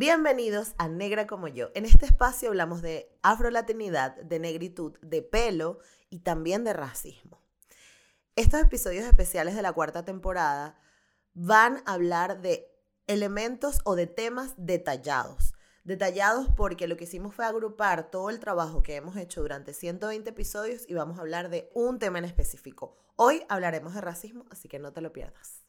Bienvenidos a Negra como yo. En este espacio hablamos de afrolatinidad, de negritud, de pelo y también de racismo. Estos episodios especiales de la cuarta temporada van a hablar de elementos o de temas detallados. Detallados porque lo que hicimos fue agrupar todo el trabajo que hemos hecho durante 120 episodios y vamos a hablar de un tema en específico. Hoy hablaremos de racismo, así que no te lo pierdas.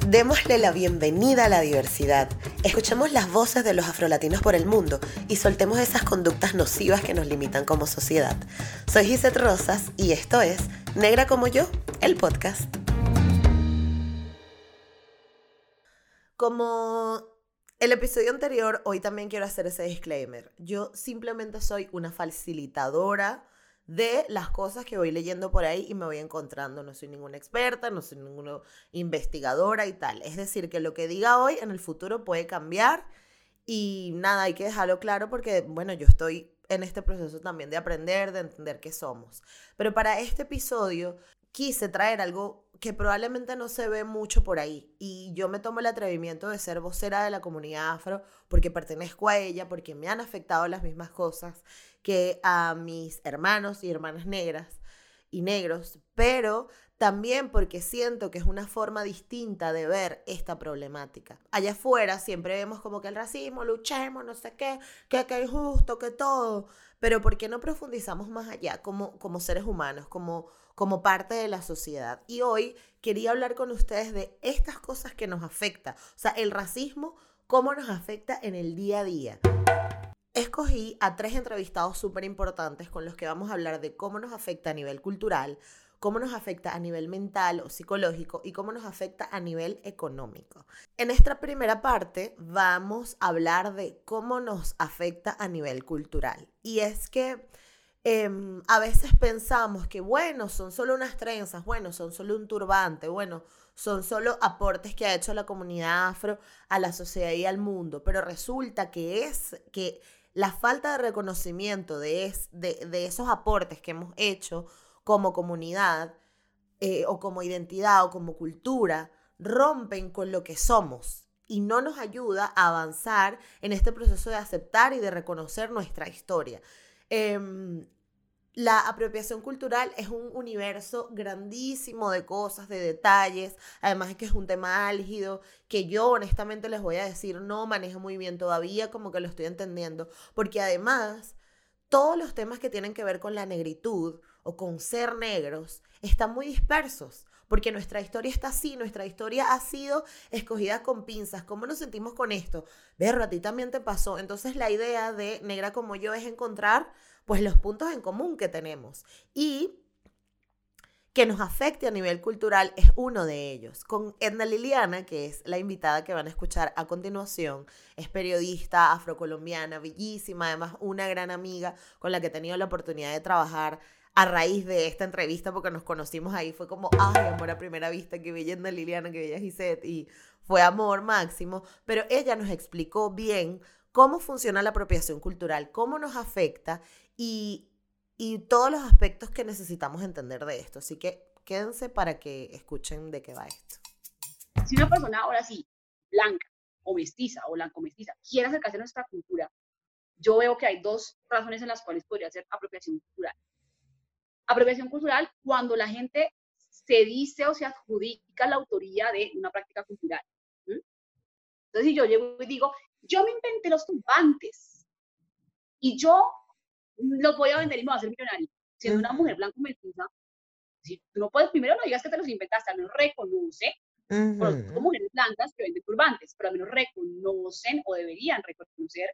Démosle la bienvenida a la diversidad. Escuchemos las voces de los afrolatinos por el mundo y soltemos esas conductas nocivas que nos limitan como sociedad. Soy Gisette Rosas y esto es Negra como yo, el podcast. Como el episodio anterior, hoy también quiero hacer ese disclaimer. Yo simplemente soy una facilitadora de las cosas que voy leyendo por ahí y me voy encontrando. No soy ninguna experta, no soy ninguna investigadora y tal. Es decir, que lo que diga hoy en el futuro puede cambiar y nada, hay que dejarlo claro porque, bueno, yo estoy en este proceso también de aprender, de entender qué somos. Pero para este episodio quise traer algo que probablemente no se ve mucho por ahí. Y yo me tomo el atrevimiento de ser vocera de la comunidad afro porque pertenezco a ella, porque me han afectado las mismas cosas que a mis hermanos y hermanas negras y negros, pero también porque siento que es una forma distinta de ver esta problemática. Allá afuera siempre vemos como que el racismo, luchemos, no sé qué, que, que es justo, que todo, pero ¿por qué no profundizamos más allá como, como seres humanos, como, como parte de la sociedad? Y hoy quería hablar con ustedes de estas cosas que nos afectan, o sea, el racismo, cómo nos afecta en el día a día. Escogí a tres entrevistados súper importantes con los que vamos a hablar de cómo nos afecta a nivel cultural, cómo nos afecta a nivel mental o psicológico y cómo nos afecta a nivel económico. En esta primera parte vamos a hablar de cómo nos afecta a nivel cultural. Y es que em, a veces pensamos que, bueno, son solo unas trenzas, bueno, son solo un turbante, bueno, son solo aportes que ha hecho la comunidad afro a la sociedad y al mundo, pero resulta que es que la falta de reconocimiento de, de, esos aportes que hemos hecho como comunidad eh, o como identidad o como cultura rompen con lo que somos. Y no nos ayuda a avanzar en este proceso de aceptar y de reconocer nuestra historia. Em, la apropiación cultural es un universo grandísimo de cosas, de detalles, además es que es un tema álgido que yo honestamente les voy a decir no manejo muy bien todavía, como que lo estoy entendiendo, porque además todos los temas que tienen que ver con la negritud o con ser negros están muy dispersos porque nuestra historia está así, nuestra historia ha sido escogida con pinzas. ¿Cómo nos sentimos con esto? Berro, a ti también te pasó. Entonces la idea de Negra como yo es encontrar pues los puntos en común que tenemos y que nos afecte a nivel cultural es uno de ellos. Con Edna Liliana, que es la invitada que van a escuchar a continuación, es periodista afrocolombiana, bellísima, además una gran amiga con la que he tenido la oportunidad de trabajar a raíz de esta entrevista, porque nos conocimos ahí, fue como, ay, amor a primera vista, que bella Liliana, que bella Gisette, y fue amor máximo, pero ella nos explicó bien cómo funciona la apropiación cultural, cómo nos afecta y, todos los aspectos que necesitamos entender de esto. Así que quédense para que escuchen de qué va esto. Si una persona ahora sí, blanca o mestiza o blanco mestiza, quiere acercarse a nuestra cultura, yo veo que hay dos razones en las cuales podría ser apropiación cultural. Apropiación cultural cuando la gente se dice o se adjudica la autoría de una práctica cultural. Entonces, si yo llego y digo, yo me inventé los turbantes y yo los voy a vender y me voy a hacer millonario. Siendo una mujer blanca mestiza, si tú no puedes, primero no digas que te los inventaste, al menos reconoce, como mujeres blancas que venden turbantes, pero al menos reconocen o deberían reconocer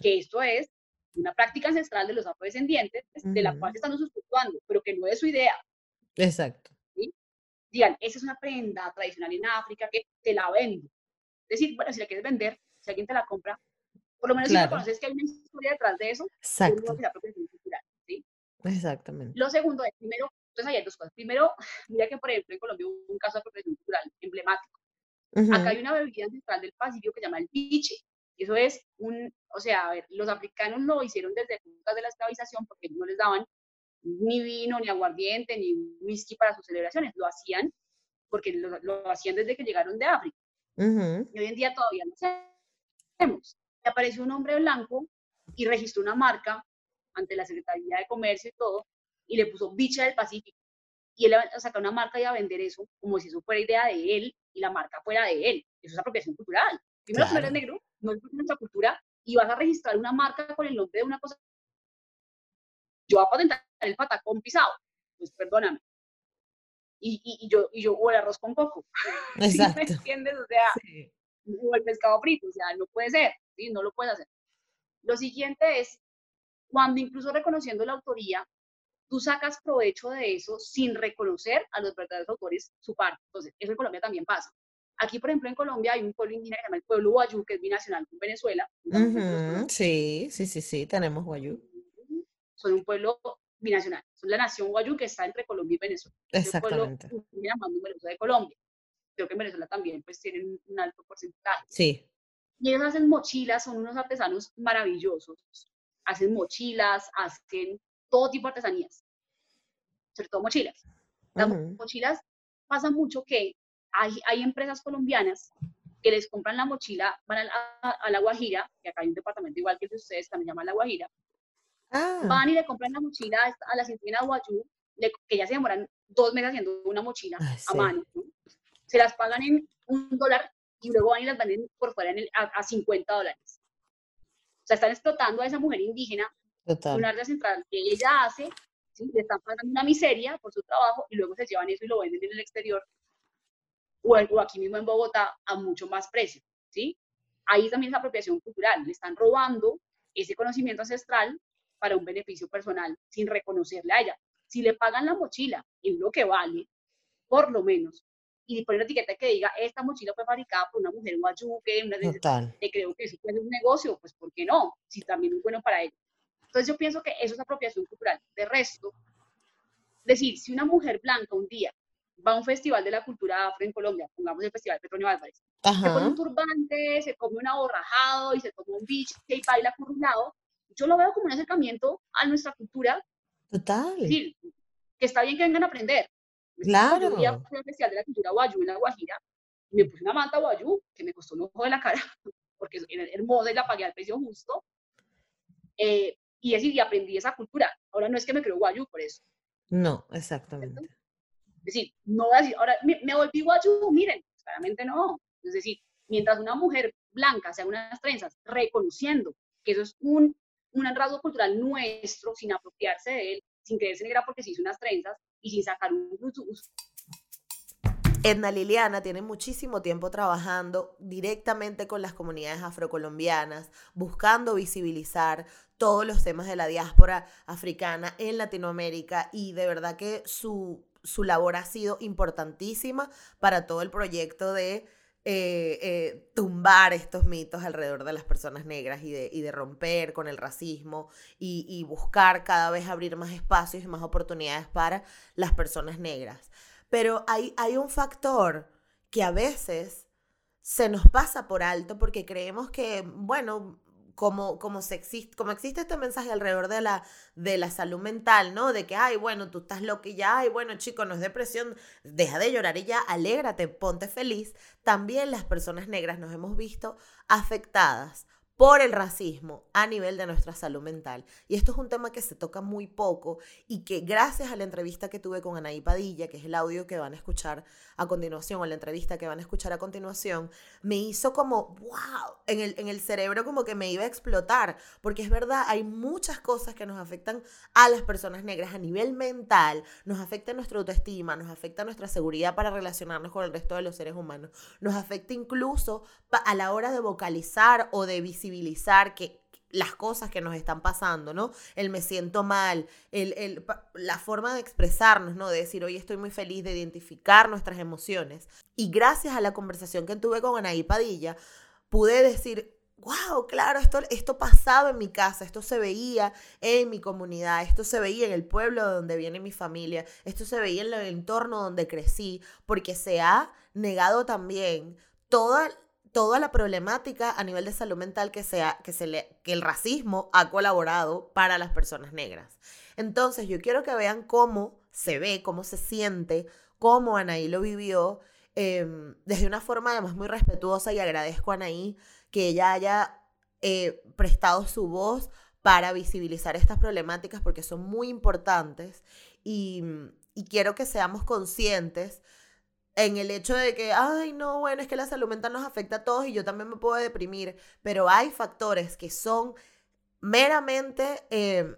que esto es una práctica ancestral de los afrodescendientes, de la cual se están usufructuando, pero que no es su idea. Exacto. ¿sí? Digan, esa es una prenda tradicional en África que te la vendo. Es decir, bueno, si la quieres vender, si alguien te la compra, por lo menos si conoces que hay una historia detrás de eso, Exacto. cultural, ¿sí? Exactamente. Lo segundo es, primero, entonces hay dos cosas. Primero, mira que, por ejemplo, en Colombia hubo un caso de apropiación cultural emblemático. Acá hay una bebida ancestral del Pacífico que se llama el piche. Eso es un, o sea, a ver, los africanos lo hicieron desde épocas de la esclavización porque no les daban ni vino, ni aguardiente, ni whisky para sus celebraciones. Lo hacían porque lo, lo hacían desde que llegaron de África. Y hoy en día todavía no sabemos. Y apareció un hombre blanco y registró una marca ante la Secretaría de Comercio y todo, y le puso Bicha del Pacífico. Y él a sacar una marca y a vender eso como si eso fuera idea de él y la marca fuera de él. Eso es apropiación cultural. Primero, claro. tú eres negro, no es nuestra cultura, y vas a registrar una marca con el nombre de una cosa. Yo voy a patentar el patacón pisado. Pues perdóname. Y, y, yo, y yo, o el arroz con coco. Exacto. ¿Me entiendes? O sea, o el pescado frito, o sea, no puede ser, ¿sí? No lo puedes hacer. Lo siguiente es, cuando incluso reconociendo la autoría, tú sacas provecho de eso sin reconocer a los verdaderos autores su parte. Entonces, eso en Colombia también pasa. Aquí, por ejemplo, en Colombia hay un pueblo indígena que se llama el pueblo Guayú, que es binacional con Venezuela. Sí, sí, sí, sí, tenemos Guayú. Son un pueblo binacional. Son la nación Guayú que está entre Colombia y Venezuela. Exactamente. Es el pueblo más numeroso de Colombia. Creo que en Venezuela también pues tienen un alto porcentaje. Sí. Y ellos hacen mochilas, son unos artesanos maravillosos. Hacen mochilas, hacen todo tipo de artesanías. Sobre todo mochilas. Las mochilas pasa mucho que hay, hay empresas colombianas que les compran la mochila, van a, La Guajira, que acá hay un departamento igual que el de ustedes, también llama La Guajira, ah. van y le compran la mochila a las indígenas Guayú, que ya se demoran dos meses haciendo una mochila a mano, se las pagan en un dólar y luego van y las venden por fuera en a, 50 dólares. O sea, están explotando a esa mujer indígena, Total. una área central que ella hace, le están pagando una miseria por su trabajo y luego se llevan eso y lo venden en el exterior o, aquí mismo en Bogotá a mucho más precio, ¿sí? Ahí también es apropiación cultural, le están robando ese conocimiento ancestral para un beneficio personal sin reconocerle a ella. Si le pagan la mochila en lo que vale, por lo menos, y poner una etiqueta que diga, esta mochila fue fabricada por una mujer guayuque, una Total. que creo que eso puede ser un negocio, pues ¿por qué no? Si también es bueno para ella. Entonces yo pienso que eso es apropiación cultural. De resto, decir, si una mujer blanca un día va a un festival de la cultura afro en Colombia, pongamos el Festival Petronio Álvarez, se pone un turbante, se come un aborrajado y se toma un biche y baila por un lado, yo lo veo como un acercamiento a nuestra cultura. Total. Sí, que está bien que vengan a aprender. Claro. Yo fui al Festival de la Cultura Guayú en La Guajira, me puse una manta Guayú que me costó un ojo de la cara, porque era hermosa y la pagué al precio justo. Eh, y así, y aprendí esa cultura. Ahora no es que me creo Guayú por eso. No, exactamente. Es decir, no voy a decir, ahora me, me volví guayú, miren, claramente no. Es decir, mientras una mujer blanca se haga unas trenzas reconociendo que eso es un, un rasgo cultural nuestro, sin apropiarse de él, sin creerse negra porque se hizo unas trenzas y sin sacar un uso. Edna Liliana tiene muchísimo tiempo trabajando directamente con las comunidades afrocolombianas, buscando visibilizar todos los temas de la diáspora africana en Latinoamérica y de verdad que su su labor ha sido importantísima para todo el proyecto de eh, eh, tumbar estos mitos alrededor de las personas negras y de, de romper con el racismo y, buscar cada vez abrir más espacios y más oportunidades para las personas negras. Pero hay, hay un factor que a veces se nos pasa por alto porque creemos que, bueno, como, como, se existe, como existe este mensaje alrededor de la, de la salud mental, ¿no? De que, ay, bueno, tú estás loco y ya, ay, bueno, chico, no es depresión, deja de llorar y ya, alégrate, ponte feliz. También las personas negras nos hemos visto afectadas por el racismo a nivel de nuestra salud mental. Y esto es un tema que se toca muy poco y que gracias a la entrevista que tuve con Anaí Padilla, que es el audio que van a escuchar a continuación, o la entrevista que van a escuchar a continuación, me hizo como, wow, en el, en el cerebro como que me iba a explotar, porque es verdad, hay muchas cosas que nos afectan a las personas negras a nivel mental, nos afecta nuestra autoestima, nos afecta nuestra seguridad para relacionarnos con el resto de los seres humanos, nos afecta incluso a la hora de vocalizar o de visibilizar que las cosas que nos están pasando, ¿no? El me siento mal, el, la forma de expresarnos, ¿no? De decir, hoy estoy muy feliz, de identificar nuestras emociones. Y gracias a la conversación que tuve con Anaí Padilla, pude decir, wow, claro, esto, esto pasaba en mi casa, esto se veía en mi comunidad, esto se veía en el pueblo donde viene mi familia, esto se veía en el entorno donde crecí, porque se ha negado también toda toda la problemática a nivel de salud mental que, sea, que, el racismo ha colaborado para las personas negras. Entonces, yo quiero que vean cómo se ve, cómo se siente, cómo Anaí lo vivió em, desde una forma además muy respetuosa y agradezco a Anaí que ella haya eh, prestado su voz para visibilizar estas problemáticas porque son muy importantes y quiero que seamos conscientes en el hecho de que, ay, no, bueno, es que la salud mental nos afecta a todos y yo también me puedo deprimir, pero hay factores que son meramente eh,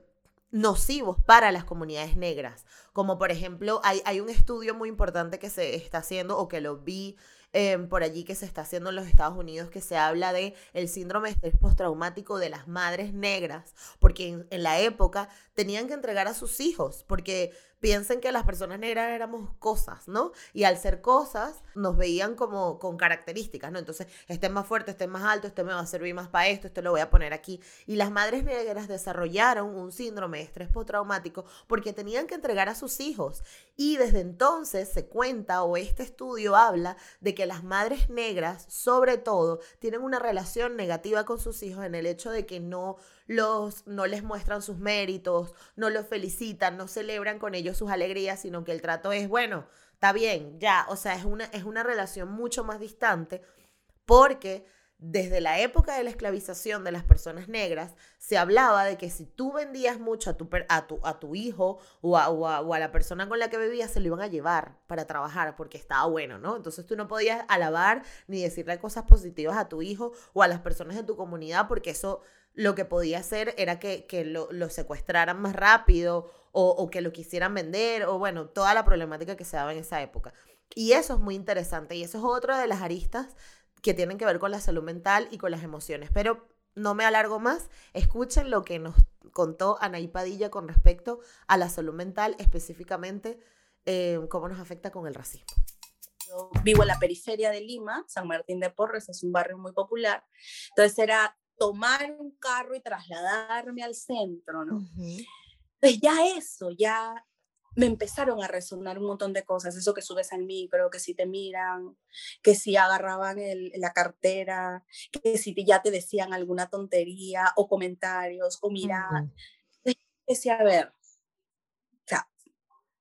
nocivos para las comunidades negras, como por ejemplo, hay, hay un estudio muy importante que se está haciendo o que lo vi Em, por allí que se está haciendo en los Estados Unidos, que se habla de el síndrome de estrés postraumático de las madres negras, porque en, la época tenían que entregar a sus hijos, porque piensen que las personas negras éramos cosas, ¿no? Y al ser cosas, nos veían como con características, ¿no? Entonces, este es más fuerte, este es más alto, este me va a servir más para esto, este lo voy a poner aquí. Y las madres negras desarrollaron un síndrome de estrés postraumático porque tenían que entregar a sus hijos. Y desde entonces se cuenta, o este estudio habla, de que las madres negras, sobre todo, tienen una relación negativa con sus hijos en el hecho de que no los no les muestran sus méritos, no los felicitan, no celebran con ellos sus alegrías, sino que el trato es, bueno, está bien, ya, o sea, es una, es una relación mucho más distante porque desde la época de la esclavización de las personas negras, se hablaba de que si tú vendías mucho a tu, a tu, a tu hijo o a, o, a, la persona con la que vivías, se lo iban a llevar para trabajar porque estaba bueno, ¿no? Entonces tú no podías alabar ni decirle cosas positivas a tu hijo o a las personas de tu comunidad porque eso lo que podía hacer era que, lo, secuestraran más rápido o, o, que lo quisieran vender o bueno, toda la problemática que se daba en esa época. Y eso es muy interesante y eso es otra de las aristas que tienen que ver con la salud mental y con las emociones. Pero no me alargo más, escuchen lo que nos contó Anaí Padilla con respecto a la salud mental, específicamente eh, cómo nos afecta con el racismo. Vivo en la periferia de Lima, San Martín de Porres es un barrio muy popular, entonces era tomar un carro y trasladarme al centro, ¿no? Pues ya eso, ya me empezaron a resonar un montón de cosas, eso que subes al micro, que si te miran, que si agarraban el, la cartera, que si ya te decían alguna tontería o comentarios o mirar. Decía, a ver, o sea,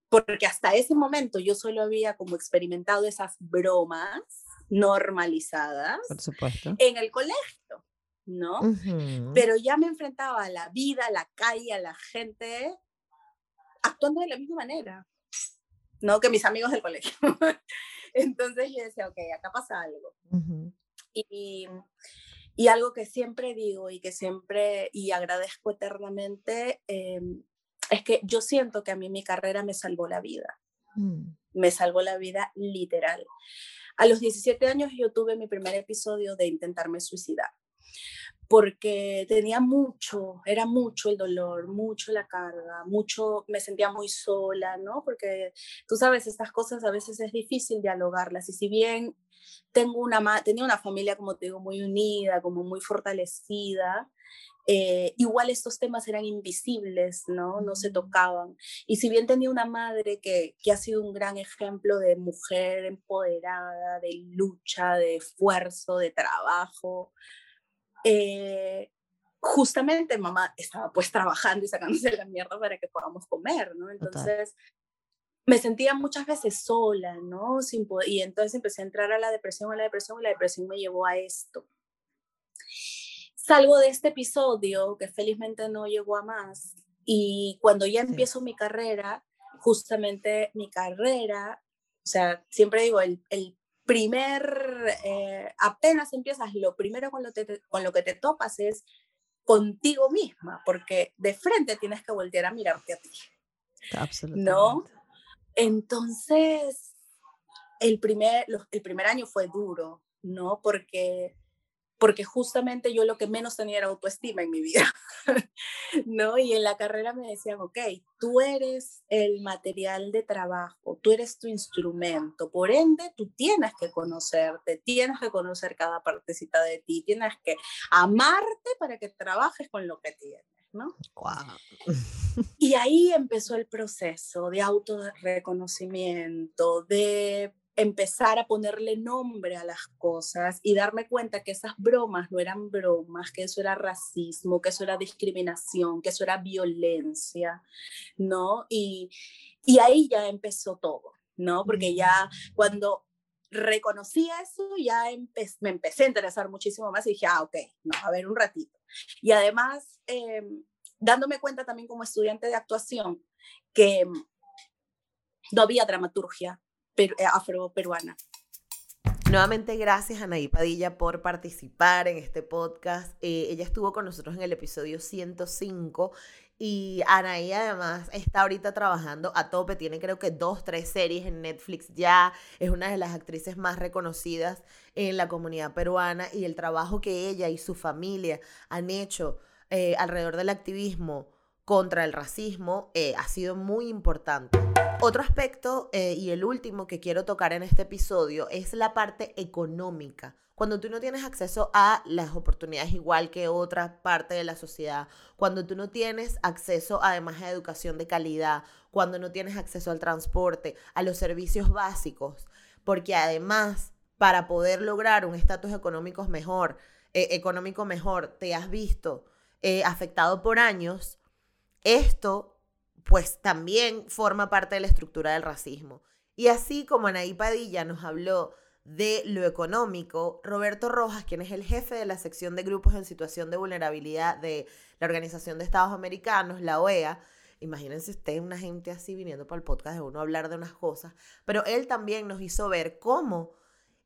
porque hasta ese momento yo solo había como experimentado esas bromas normalizadas Por supuesto. en el colegio, ¿no? Pero ya me enfrentaba a la vida, a la calle, a la gente actuando de la misma manera, ¿no? Que mis amigos del colegio. Entonces yo decía, ok, acá pasa algo. y, y, algo que siempre digo y que siempre, y agradezco eternamente, em, es que yo siento que a mí mi carrera me salvó la vida. Mm. Me salvó la vida literal. A los 17 años yo tuve mi primer episodio de intentarme suicidar porque tenía mucho, era mucho el dolor, mucho la carga, mucho, me sentía muy sola, ¿no? Porque tú sabes, estas cosas a veces es difícil dialogarlas y si bien tengo una, tenía una familia, como te digo, muy unida, como muy fortalecida, eh, igual estos temas eran invisibles, ¿no? No se tocaban. Y si bien tenía una madre que, que ha sido un gran ejemplo de mujer empoderada, de lucha, de esfuerzo, de trabajo, eh, justamente mamá estaba pues trabajando y sacándose la mierda para que podamos comer, ¿no? Entonces me sentía muchas veces sola, ¿no? Sin y entonces empecé a entrar a la depresión, a la depresión, y la depresión me llevó a esto. Salgo de este episodio, que felizmente no llegó a más, y cuando ya empiezo mi carrera, justamente mi carrera, o sea, siempre digo, el, el primer, eh, apenas empiezas, lo primero con lo, con lo que te topas es contigo misma, porque de frente tienes que voltear a mirarte a ti. Absolutamente. ¿No? Entonces, el primer, el primer año fue duro, ¿no? Porque porque justamente yo lo que menos tenía era autoestima en mi vida, ¿no? Y en la carrera me decían, ok, tú eres el material de trabajo, tú eres tu instrumento, por ende, tú tienes que conocerte, tienes que conocer cada partecita de ti, tienes que amarte para que trabajes con lo que tienes. ¿no? Y ahí empezó el proceso de autorreconocimiento, de empezar a ponerle nombre a las cosas y darme cuenta que esas bromas no eran bromas, que eso era racismo, que eso era discriminación, que eso era violencia, ¿no? Y, y ahí ya empezó todo, ¿no? Porque ya cuando reconocí eso, ya me empecé a interesar muchísimo más y dije, ah, ok, no, a ver un ratito. Y además, em, dándome cuenta también como estudiante de actuación que no había dramaturgia eh, afro-peruana. Nuevamente, gracias a Padilla por participar en este podcast. Eh, ella estuvo con nosotros en el episodio 105 y Anaí además está ahorita trabajando a tope, tiene creo que dos, tres series en Netflix ya, es una de las actrices más reconocidas en la comunidad peruana y el trabajo que ella y su familia han hecho eh, alrededor del activismo contra el racismo eh, ha sido muy importante. Otro aspecto eh, y el último que quiero tocar en este episodio es la parte económica. Cuando tú no tienes acceso a las oportunidades igual que otra parte de la sociedad, cuando tú no tienes acceso además a educación de calidad, cuando no tienes acceso al transporte, a los servicios básicos, porque además para poder lograr un estatus económico mejor, eh, económico mejor, te has visto afectado por años, esto pues también forma parte de la estructura del racismo. Y así como Anaí Padilla nos habló de lo económico, Roberto Rojas, quien es el jefe de la sección de grupos en situación de vulnerabilidad de la Organización de Estados Americanos, la OEA, imagínense ustedes una gente así viniendo para el podcast de uno a hablar de unas cosas, pero él también nos hizo ver cómo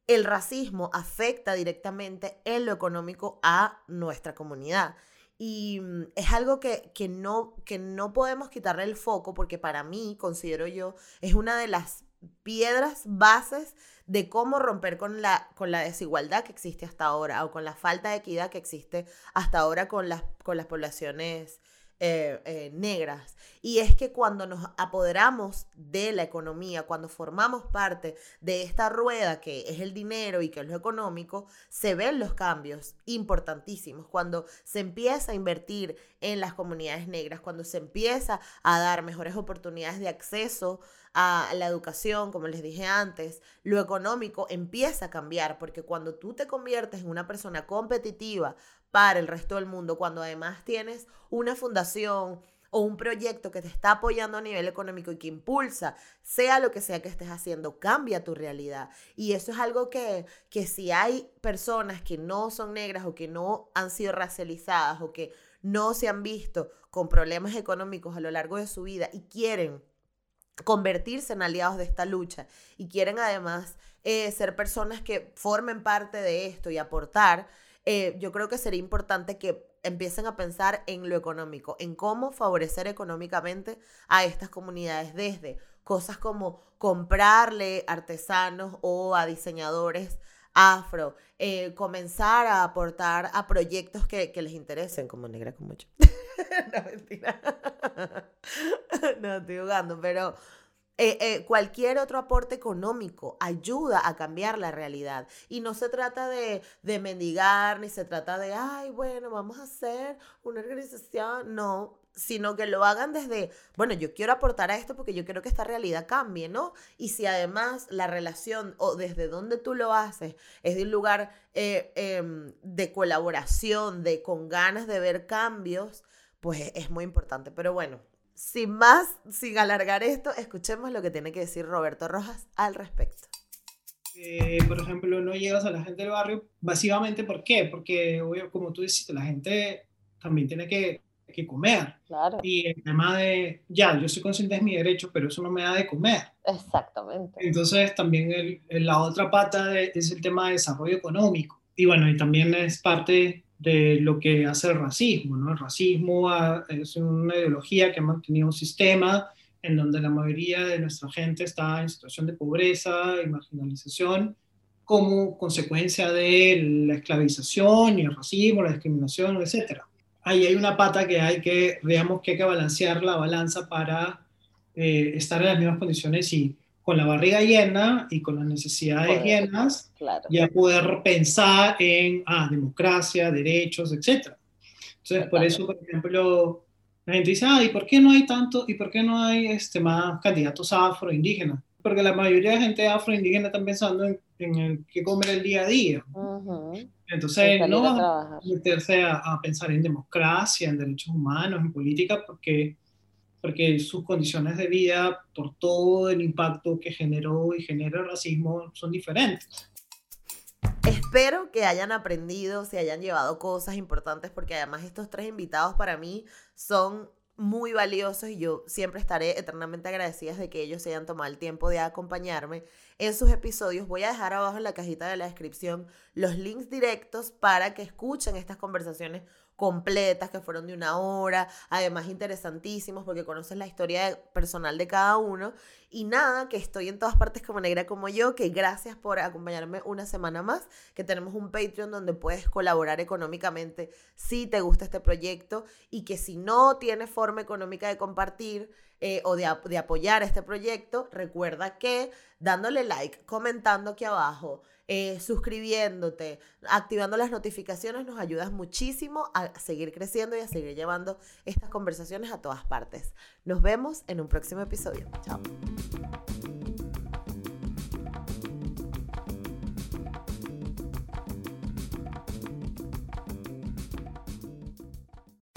el racismo afecta directamente en lo económico a nuestra comunidad. Y mm, es algo que, que, no, que no podemos quitarle el foco porque para mí, considero yo, es una de las piedras bases de cómo romper con la, con la desigualdad que existe hasta ahora o con la falta de equidad que existe hasta ahora con las, con las poblaciones eh, eh, negras. Y es que cuando nos apoderamos de la economía, cuando formamos parte de esta rueda que es el dinero y que es lo económico, se ven los cambios importantísimos. Cuando se empieza a invertir en las comunidades negras, cuando se empieza a dar mejores oportunidades de acceso a la educación, como les dije antes, lo económico empieza a cambiar, porque cuando tú te conviertes en una persona competitiva el resto del mundo, cuando además tienes una fundación o un proyecto que te está apoyando a nivel económico y que impulsa, sea lo que sea que estés haciendo, cambia tu realidad. Y eso es algo que, que si hay personas que no son negras o que no han sido racializadas o que no se han visto con problemas económicos a lo largo de su vida y quieren convertirse en aliados de esta lucha y quieren además eh, ser personas que formen parte de esto y aportar, eh, yo creo que sería importante que empiecen a pensar en lo económico, en cómo favorecer económicamente a estas comunidades desde cosas como comprarle artesanos o a diseñadores afro, eh, comenzar a aportar a proyectos que, les interesen, como Negra con mucho. no, mentira. no, estoy jugando, pero eh, eh, cualquier otro aporte económico ayuda a cambiar la realidad. Y no se trata de, de mendigar, ni se trata de, ay, bueno, vamos a hacer una organización. No, sino que lo hagan desde, bueno, yo quiero aportar a esto porque yo quiero que esta realidad cambie, ¿no? Y si además la relación o desde donde tú lo haces es de un lugar eh, em, de colaboración, de con ganas de ver cambios, pues es muy importante. Pero bueno, sin más, sin alargar esto, escuchemos lo que tiene que decir Roberto Rojas al respecto. Eh, por ejemplo, no llegas a la gente del barrio, básicamente, ¿por qué? Porque, como tú dices, la gente también tiene que, que comer. Claro. Y el tema de, ya, yo soy consciente de mi derecho, pero eso no me da de comer. Exactamente. Entonces, también el, la otra pata es el tema de desarrollo económico. Y bueno, y también es parte de lo que hace el racismo. ¿no? El racismo es una ideología que ha mantenido un sistema en donde la mayoría de nuestra gente está en situación de pobreza y marginalización como consecuencia de la esclavización y el racismo, la discriminación, etc. Ahí hay una pata que hay que, digamos que hay que balancear la balanza para eh, estar en las mismas condiciones y con la barriga llena y con las necesidades llenas, ya poder pensar en ah, democracia, derechos, etc. Entonces, por eso, por ejemplo, la gente dice, ah, ¿y por qué no hay tanto, y por qué no hay este, más candidatos afro-indígenas? Porque la mayoría de gente afro-indígena están pensando en, en el qué comer el día a día. Entonces, no a meterse a, a pensar en democracia, en derechos humanos, en política, porque porque sus condiciones de vida, por todo el impacto que generó y genera el racismo, son diferentes. Espero que hayan aprendido, se hayan llevado cosas importantes, porque además estos tres invitados para mí son muy valiosos y yo siempre estaré eternamente agradecida de que ellos hayan tomado el tiempo de acompañarme en sus episodios. Voy a dejar abajo en la cajita de la descripción los links directos para que escuchen estas conversaciones completas que fueron de una hora, además interesantísimos porque conoces la historia personal de cada uno. Y nada, que estoy en todas partes como negra como yo, que gracias por acompañarme una semana más, que tenemos un Patreon donde puedes colaborar económicamente si te gusta este proyecto y que si no tienes forma económica de compartir, eh, o de, apoyar este proyecto, recuerda que dándole like, comentando aquí abajo, eh, suscribiéndote, activando las notificaciones, nos ayudas muchísimo a seguir creciendo y a seguir llevando estas conversaciones a todas partes. Nos vemos en un próximo episodio. Chao.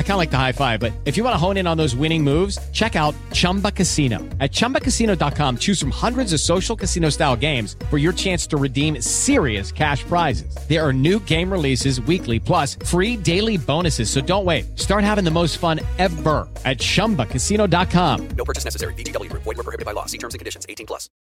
I kind of like the high five, but if you want to hone in on those winning moves, check out Chumba Casino. At ChumbaCasino.com, choose from hundreds of social casino style games for your chance to redeem serious cash prizes. There are new game releases weekly, plus free daily bonuses. So don't wait. Start having the most fun ever at ChumbaCasino.com. No purchase necessary. VGW. Void were prohibited by law. See terms and conditions. 18 plus.